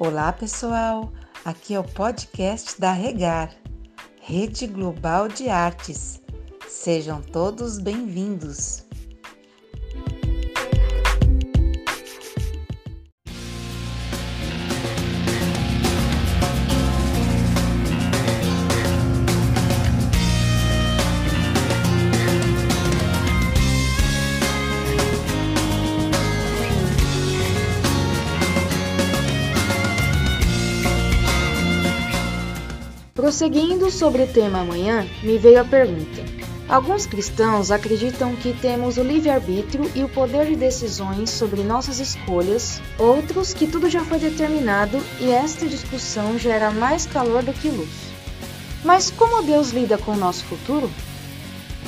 Olá, pessoal! Aqui é o podcast da Regar, Rede Global de Artes. Sejam todos bem-vindos! Prosseguindo sobre o tema amanhã, me veio a pergunta: Alguns cristãos acreditam que temos o livre-arbítrio e o poder de decisões sobre nossas escolhas, outros que tudo já foi determinado e esta discussão gera mais calor do que luz. Mas como Deus lida com o nosso futuro?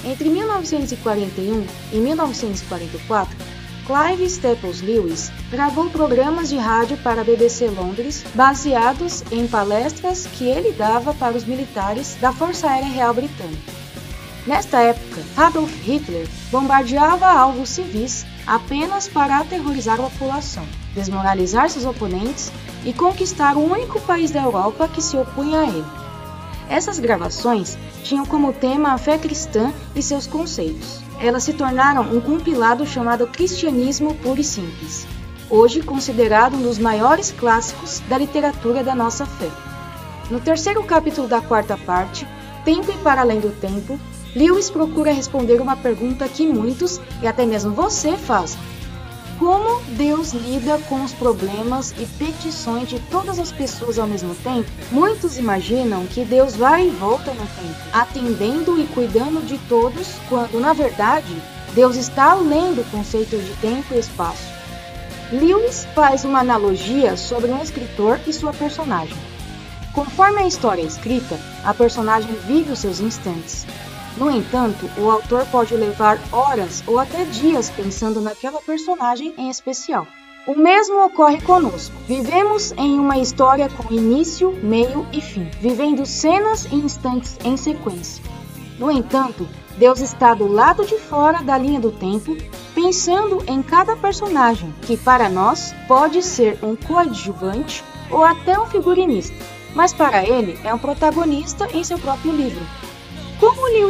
Entre 1941 e 1944, Clive Staples Lewis gravou programas de rádio para a BBC Londres baseados em palestras que ele dava para os militares da Força Aérea Real Britânica. Nesta época, Adolf Hitler bombardeava alvos civis apenas para aterrorizar a população, desmoralizar seus oponentes e conquistar o único país da Europa que se opunha a ele. Essas gravações tinham como tema a fé cristã e seus conceitos elas se tornaram um compilado chamado Cristianismo Puro e Simples, hoje considerado um dos maiores clássicos da literatura da nossa fé. No terceiro capítulo da quarta parte, Tempo e Para Além do Tempo, Lewis procura responder uma pergunta que muitos, e até mesmo você, como Deus lida com os problemas e petições de todas as pessoas ao mesmo tempo? Muitos imaginam que Deus vai e volta no tempo, atendendo e cuidando de todos, quando na verdade Deus está além do conceito de tempo e espaço. Lewis faz uma analogia sobre um escritor e sua personagem. Conforme a história é escrita, a personagem vive os seus instantes, no entanto, o autor pode levar horas ou até dias pensando naquela personagem em especial. O mesmo ocorre conosco. Vivemos em uma história com início, meio e fim, vivendo cenas e instantes em sequência. No entanto, Deus está do lado de fora da linha do tempo, pensando em cada personagem, que para nós pode ser um coadjuvante ou até um figurinista, mas para ele é um protagonista em seu próprio livro.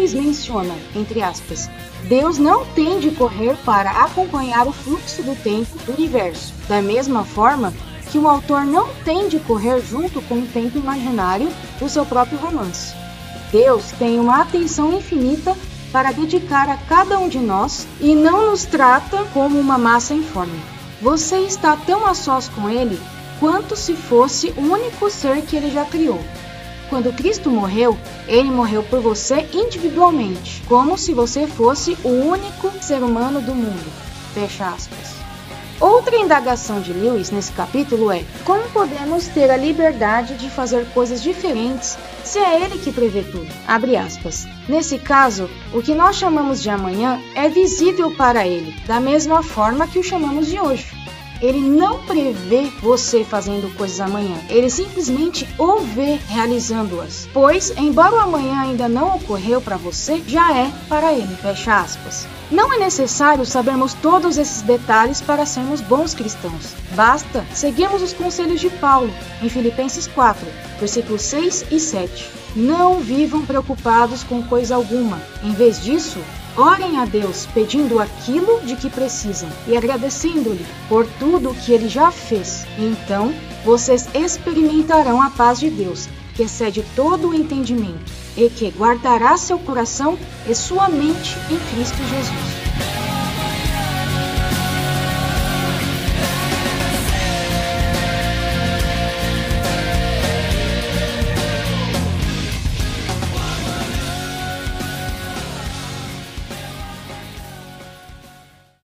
Lewis menciona, entre aspas, Deus não tem de correr para acompanhar o fluxo do tempo do universo, da mesma forma que o autor não tem de correr junto com o tempo imaginário do seu próprio romance. Deus tem uma atenção infinita para dedicar a cada um de nós e não nos trata como uma massa informe. Você está tão a sós com Ele quanto se fosse o único ser que Ele já criou. Quando Cristo morreu, ele morreu por você individualmente, como se você fosse o único ser humano do mundo. Fecha aspas. Outra indagação de Lewis nesse capítulo é: como podemos ter a liberdade de fazer coisas diferentes se é ele que prevê tudo? Abre aspas. Nesse caso, o que nós chamamos de amanhã é visível para ele, da mesma forma que o chamamos de hoje. Ele não prevê você fazendo coisas amanhã. Ele simplesmente o vê realizando-as. Pois, embora o amanhã ainda não ocorreu para você, já é para ele. Fecha aspas. Não é necessário sabermos todos esses detalhes para sermos bons cristãos. Basta seguirmos os conselhos de Paulo em Filipenses 4, versículos 6 e 7. Não vivam preocupados com coisa alguma. Em vez disso, Orem a Deus pedindo aquilo de que precisam e agradecendo-lhe por tudo o que ele já fez. Então, vocês experimentarão a paz de Deus, que excede todo o entendimento e que guardará seu coração e sua mente em Cristo Jesus.